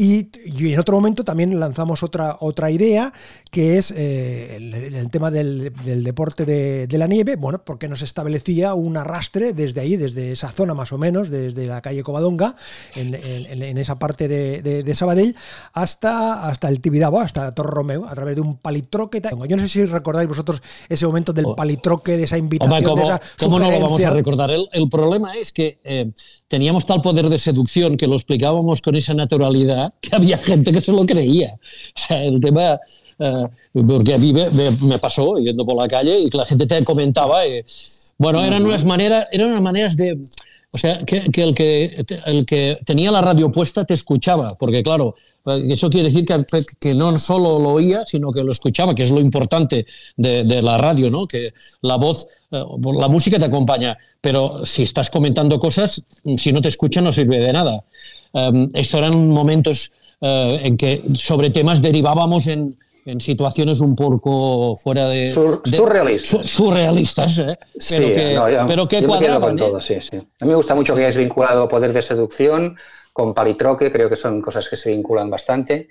Y, y en otro momento también lanzamos otra, otra idea, que es eh, el, el tema del, del deporte de, de la nieve, bueno, porque nos establecía un arrastre desde ahí, desde esa zona más o menos, desde la calle Covadonga, en, en- en esa parte de, de- de Sabadell, hasta, hasta el Tibidabo, hasta Torre Romeo, a través de un palitroque. Yo no sé si recordáis vosotros ese momento del palitroque, de esa invitación, Hombre, ¿cómo, de esa cómo no lo vamos a recordar? El, el problema es que eh, teníamos tal poder de seducción que lo explicábamos con esa naturalidad que había gente que se lo creía. O sea, el tema... eh, porque a mí me, me- me pasó yendo por la calle y que la gente te comentaba. eh, bueno, eran unas maneras, eran unas maneras de, o sea, que, que el que el que tenía la radio puesta te escuchaba, porque claro, eh, eso quiere decir que, que no solo lo oía, sino que lo escuchaba, que es lo importante de, de la radio, ¿no? Que la voz, eh, la música te acompaña, pero si estás comentando cosas, si no te escucha no sirve de nada. Um, estos eran momentos eh, en que sobre temas derivábamos en, en situaciones un poco fuera de... Sur- de- surrealistas. su- surrealistas, ¿eh? Sí, Pero que, no, yo- pero que yo me quedo cuadraban, con ¿eh? todo, sí, sí. A mí me gusta mucho que hayas vinculado poder de seducción con palitroque, creo que son cosas que se vinculan bastante.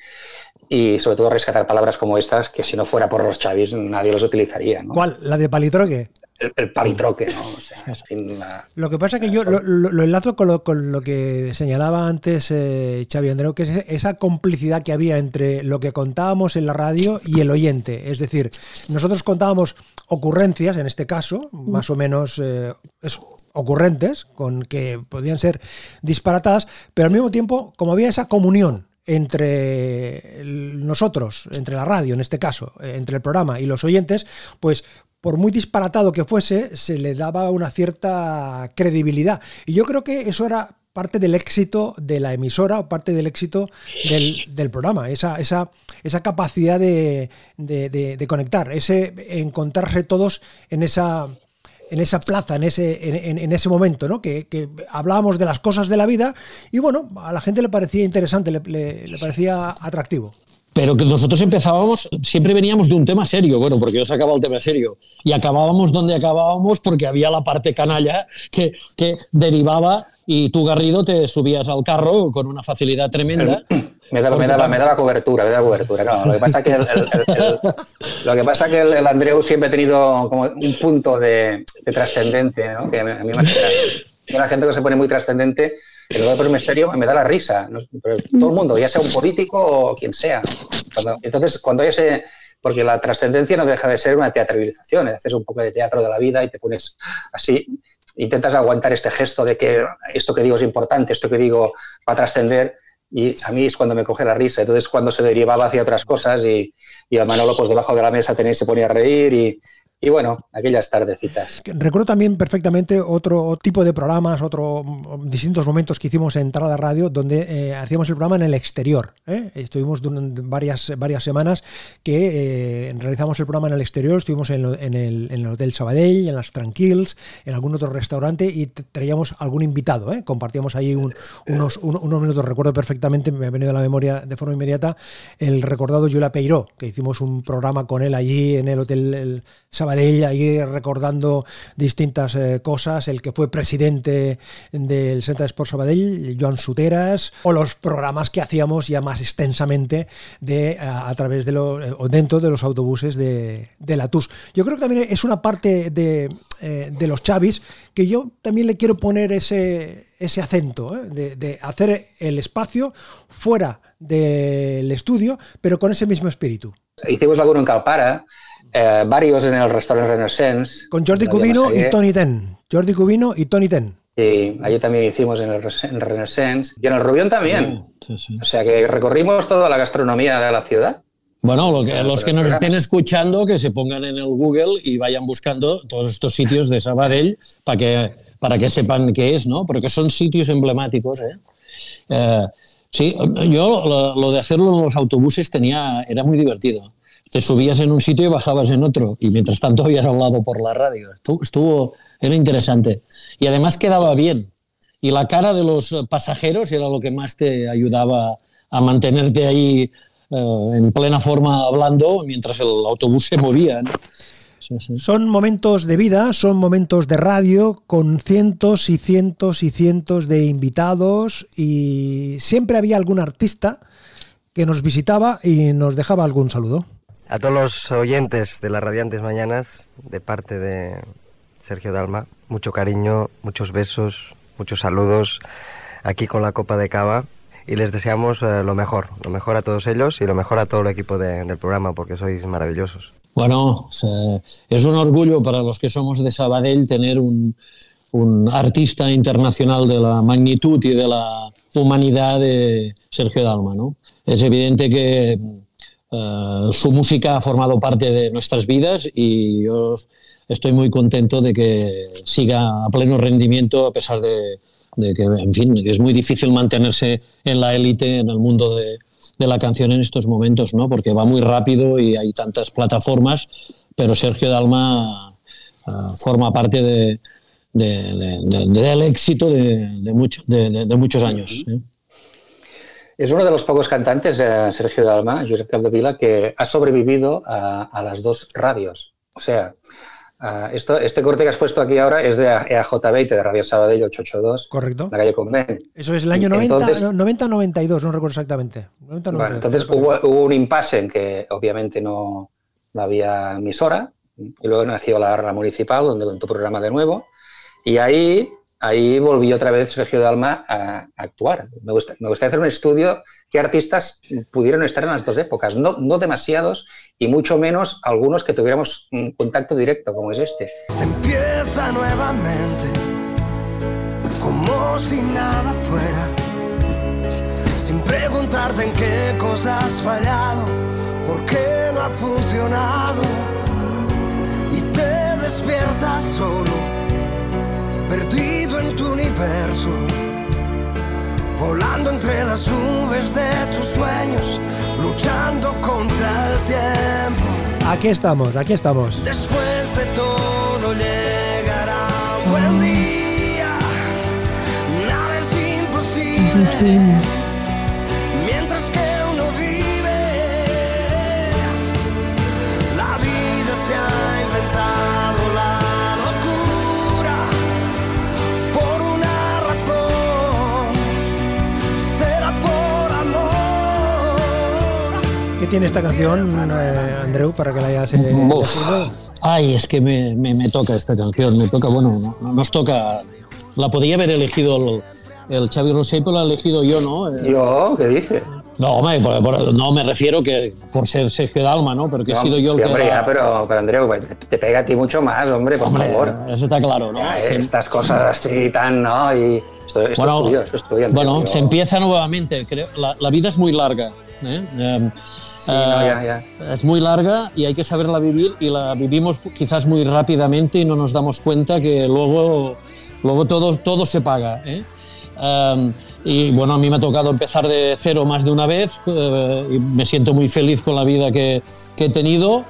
Y sobre todo rescatar palabras como estas, que si no fuera por los chavis nadie los utilizaría. ¿no? ¿Cuál? ¿La de palitroque? El, el palitroque, ¿no? O sea, sin la- Lo que pasa es que yo lo, lo- lo enlazo con lo, con lo que señalaba antes eh, Xavi Andreu, que es esa complicidad que había entre lo que contábamos en la radio y el oyente. Es decir, nosotros contábamos ocurrencias, en este caso, más o menos eh, eso, ocurrentes, con que podían ser disparatadas, pero al mismo tiempo, como había esa comunión entre nosotros, entre la radio en este caso, eh, entre el programa y los oyentes, pues por muy disparatado que fuese, se le daba una cierta credibilidad. Y yo creo que eso era parte del éxito de la emisora o parte del éxito del, programa, esa, esa, esa capacidad de, de- conectar, ese encontrarse todos en esa en esa plaza, en ese, en, ese momento, ¿no? Que, hablábamos de las cosas de la vida y bueno, a la gente le parecía interesante, le parecía atractivo. Pero que nosotros empezábamos, siempre veníamos de un tema serio, bueno, porque yo sacaba el tema serio, y acabábamos donde acabábamos porque había la parte canalla que, que derivaba y tú, Garrido, te subías al carro con una facilidad tremenda. Me daba, me, daba, me daba cobertura, me daba cobertura. No, lo que pasa que el, el- el- lo que pasa que el, Andreu siempre ha tenido como un punto de, de trascendencia, ¿no? Que a mí, me hace que la gente que se pone muy trascendente, que luego de ponerme serio, me da la risa. ¿no? Pero todo el mundo, ya sea un político o quien sea. Cuando- entonces, cuando hay ese... Porque la trascendencia no deja de ser una teatralización, haces un poco de teatro de la vida y te pones así, intentas aguantar este gesto de que esto que digo es importante, esto que digo va a trascender y a mí es cuando me coge la risa. Entonces, cuando se derivaba hacia otras cosas y, y a Manolo, pues debajo de la mesa tenía, se ponía a reír y, y bueno, aquellas tardecitas. Recuerdo también perfectamente otro tipo de programas, otros distintos momentos que hicimos en Entrada Radio, donde eh, hacíamos el programa en el exterior. ¿eh? Estuvimos durante varias, varias semanas que eh, realizamos el programa en el exterior, estuvimos en, el, en el Hotel Sabadell, en las Tranquils, en algún otro restaurante y traíamos algún invitado. Compartíamos ahí un- unos, un- unos minutos, recuerdo perfectamente, me ha venido a la memoria de forma inmediata, el recordado Yula Peiró, que hicimos un programa con él allí en el Hotel el Sabadell, ahí recordando distintas eh, cosas, el que fue presidente del Centre de Sport Sabadell, Joan Suteras, o los programas que hacíamos ya más extensamente de, a, a través de los, eh, o dentro de los autobuses de, de la TUS. Yo creo que también es una parte de, eh, los Chavis que yo también le quiero poner ese, ese acento, ¿eh? de, de hacer el espacio fuera del estudio, pero con ese mismo espíritu. Hicimos alguno en Calpara, eh, varios en el restaurante Renaissance. Con Jordi Cubino y. Tony Ten. Jordi Cubino y Tony Ten. Sí, allí también hicimos en el en Renaissance y en el Rubión también. O sea que recorrimos toda la gastronomía de la ciudad. Bueno, lo que- los que nos estén escuchando, que se pongan en el Google y vayan buscando todos estos sitios de Sabadell para que, para que sepan qué es, ¿no? Porque son sitios emblemáticos, ¿eh? Eh, sí, yo lo, lo de hacerlo en los autobuses tenía, era muy divertido. Te subías en un sitio y bajabas en otro, y mientras tanto habías hablado por la radio. Estuvo, era interesante. Y además quedaba bien. Y la cara de los pasajeros era lo que más te ayudaba a mantenerte ahí eh, en plena forma hablando mientras el autobús se movía. Son momentos de vida, son momentos de radio con cientos y cientos y cientos de invitados y siempre había algún artista que nos visitaba y nos dejaba algún saludo. A todos los oyentes de las Radiantes Mañanas, de parte de Sergio Dalma, mucho cariño, muchos besos, muchos saludos aquí con la copa de cava y les deseamos eh, lo mejor, lo mejor a todos ellos y lo mejor a todo el equipo de- del programa porque sois maravillosos. Bueno, es un orgullo para los que somos de Sabadell tener un, un artista internacional de la magnitud y de la humanidad de Sergio Dalma. ¿no? Es evidente que eh, su música ha formado parte de nuestras vidas y yo estoy muy contento de que siga a pleno rendimiento a pesar de, que, en fin, es muy difícil mantenerse en la élite en el mundo de, la canción en estos momentos, ¿no? Porque va muy rápido y hay tantas plataformas, pero Sergio Dalma eh, forma parte de, de- de- de- del éxito de muchos años. ¿eh? Es uno de los pocos cantantes, eh, Sergio Dalma, Josep Capdevila, que ha sobrevivido a, a las dos radios. O sea, esto, este corte que has puesto aquí ahora es de EAJ20, de Radio Sabadell 882, Correcto. la calle Convent. Eso es el año 90, Entonces- no, 90 92, no recuerdo exactamente. 90, Bueno, 92. entonces hubo, hubo un impasse en que obviamente no, no había emisora Y luego nació la, la municipal, donde con tu programa de nuevo. Y ahí, ahí volví otra vez Sergio Dalma a, a actuar. Me, gusta, me gustaría hacer un estudio qué artistas pudieron estar en las dos épocas. No, no demasiados y mucho menos algunos que tuviéramos un contacto directo, como es este. Se empieza nuevamente, como si nada fuera, sin preguntarte en qué cosas has fallado, por qué no ha funcionado, y te despiertas solo, perdido en tu universo, volando entre las nubes de tus sueños, luchando contra el tiempo. Aquí estamos, aquí estamos. Después de todo llegará un buen día. Nada es imposible. ¿Qué tiene esta canción, eh, Andreu, para que la hayas eh? Ay, es que me, me- me toca esta canción, me toca, bueno, no- no, nos toca. La podía haber elegido el, el Xavi Rosell, pero la he elegido yo, ¿no? Eh, ¿Yo? ¿Qué dice? No, hombre, por- por- no me refiero que por ser Sergio Dalma, ¿no? Pero que he No, sido yo sí, el que. hombre, la- ya, pero, pero Andreu, te, te pega a ti mucho más, hombre, por Hombre, favor. Eso está claro, ¿no? Ya, Se- Estas cosas así tan, ¿no? Y esto, esto Bueno, es tuyo, esto es tuyo. Andreu, Bueno, yo- se empieza nuevamente. Creo, la, la vida es muy larga. ¿eh? Eh, Sí, no, ya, ya. Es muy larga y hay que saberla vivir y la vivimos quizás muy rápidamente y no nos damos cuenta que luego, luego todo, todo se paga. ¿eh? Um, y bueno, a mí me ha tocado empezar de cero más de una vez eh, y me siento muy feliz con la vida que, que he tenido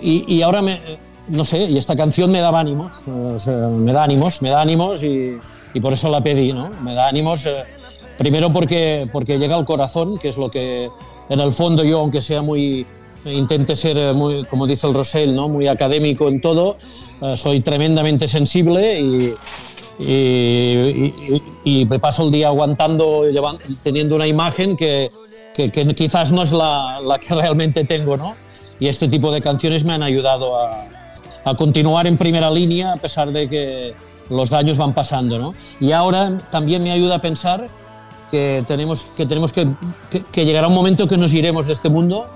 y, y ahora me, no sé, y esta canción me daba ánimos, eh, o sea, me da ánimos, me da ánimos y, y por eso la pedí, ¿no? Me da ánimos, eh, primero porque, porque llega al corazón, que es lo que en el fondo yo, aunque sea muy, intente ser, eh, muy, como dice el Rosell, ¿no? muy académico en todo, eh, soy tremendamente sensible y, y, y- y me paso el día aguantando, teniendo una imagen que, que- que quizás no es la, la que realmente tengo, ¿no? Y este tipo de canciones me han ayudado a, a continuar en primera línea a pesar de que los años van pasando, ¿no? Y ahora también me ayuda a pensar que tenemos que, tenemos que, que, llegará un momento que nos iremos de este mundo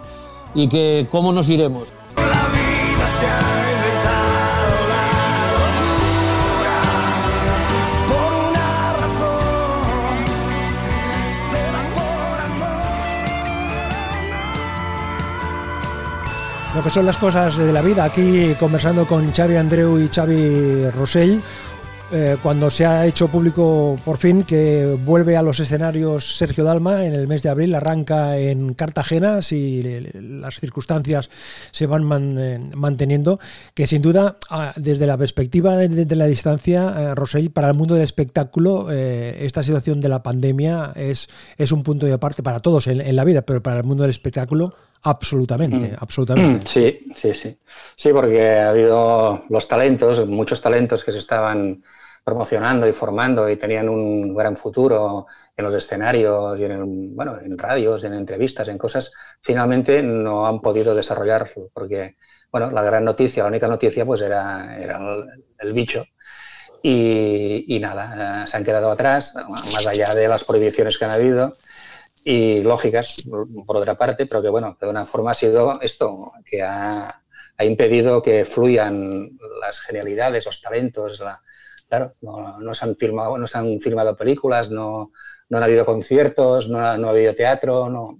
y que cómo nos iremos. Lo que son las cosas de la vida. Aquí conversando con Xavi Andreu y Xavi Rosell, eh, cuando se ha hecho público por fin que vuelve a los escenarios Sergio Dalma en el mes de abril, arranca en Cartagena si las circunstancias se van eh, manteniendo, que sin duda ah, desde la perspectiva de, la distancia, eh, Rosell, para el mundo del espectáculo, eh, esta situación de la pandemia es, es un punto de aparte para todos en la vida, pero para el mundo del espectáculo absolutamente, absolutamente. Sí, sí, sí. Sí, porque ha habido los talentos, muchos talentos que se estaban promocionando y formando y tenían un gran futuro en los escenarios y en, el- bueno, en radios, en entrevistas, en cosas, finalmente no han podido desarrollarlo porque, bueno, la gran noticia, la única noticia pues era, era el, el bicho y, y nada, se han quedado atrás, más allá de las prohibiciones que han habido y lógicas, por otra parte, pero que bueno, de una forma ha sido esto, que ha, ha impedido que fluyan las genialidades, los talentos, la- claro, no, no se han filmado, no se han filmado películas, no, no han habido conciertos, no, ha- no ha habido teatro, no,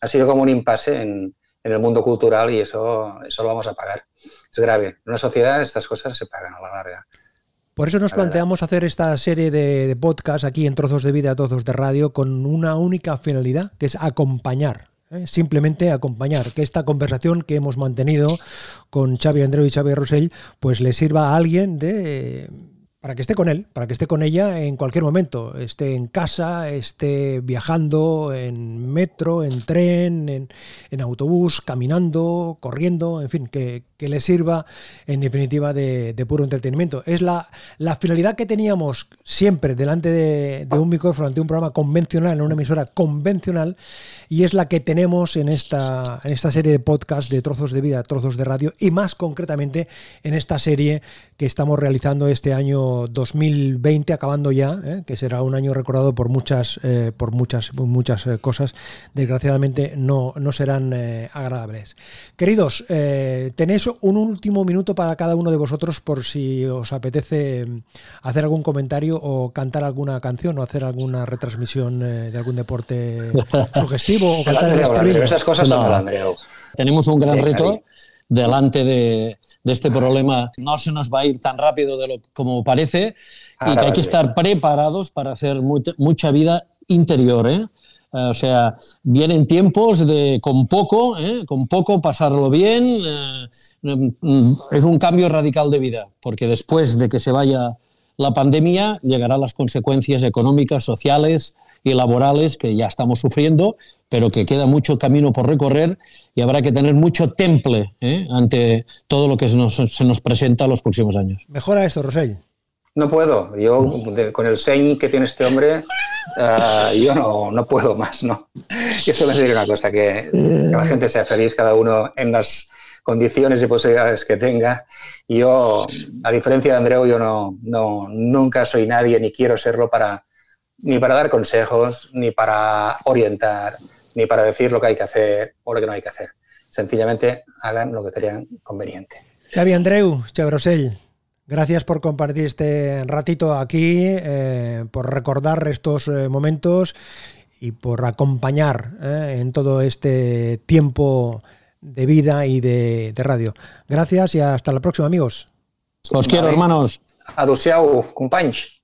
ha sido como un impasse en, en el mundo cultural y eso, eso lo vamos a pagar. Es grave. En una sociedad estas cosas se pagan a la larga. Por eso nos La verdad. planteamos hacer esta serie de, de podcast aquí en Trozos de Vida, Trozos de Radio, con una única finalidad, que es acompañar. ¿eh? Simplemente acompañar, que esta conversación que hemos mantenido con Xavi Andreu y Xavi Rosell, pues le sirva a alguien de para que esté con él, para que esté con ella en cualquier momento, esté en casa, esté viajando en metro, en tren, en, autobús, caminando, corriendo, en fin, que, le sirva en definitiva de, puro entretenimiento. Es la, finalidad que teníamos siempre delante de, de, un micrófono, ante un programa convencional, en una emisora convencional, y es la que tenemos en esta, en esta serie de podcast de trozos de vida, trozos de radio, y más concretamente en esta serie que estamos realizando este año 2020 acabando ya, ¿eh? que será un año recordado por muchas, eh, por muchas, muchas eh, cosas, desgraciadamente no, no serán eh, agradables. Queridos, eh, tenéis un último minuto para cada uno de vosotros por si os apetece mm, hacer algún comentario o cantar alguna canción o hacer alguna retransmisión eh, de algún deporte sugestivo o cantar el estribillo. Esas cosas no. no Tenemos un gran reto delante de, de este problema no se nos va a ir tan rápido de lo como parece y que hay que estar preparados para hacer mucha, mucha vida interior. ¿eh? O sea, vienen tiempos de con poco, ¿eh? con poco pasarlo bien. Eh, es un cambio radical de vida, porque después de que se vaya la pandemia llegarán las consecuencias económicas, sociales y laborales que ya estamos sufriendo, pero que queda mucho camino por recorrer y habrá que tener mucho temple ¿eh? ante todo lo que se nos, se nos presenta los próximos años. Mejora esto, Rosell. No puedo. Yo, de, con el señ que tiene este hombre, uh, yo no, no, puedo más, ¿no? Yo solo decir una cosa, que, que, la gente sea feliz, cada uno en las condiciones y posibilidades que tenga. Yo, a diferencia de Andreu, yo no, no, nunca soy nadie ni quiero serlo para, ni para dar consejos, ni para orientar, ni para decir lo que hay que hacer o lo que no hay que hacer. Sencillamente hagan lo que crean conveniente. Xavi Andreu, Xavi Rosell, gracias por compartir este ratito aquí, eh, por recordar estos eh, momentos y por acompañar eh, en todo este tiempo de vida y de, de, radio. Gracias y hasta la próxima, amigos. Os quiero, hermanos. Adeu-siau, companys.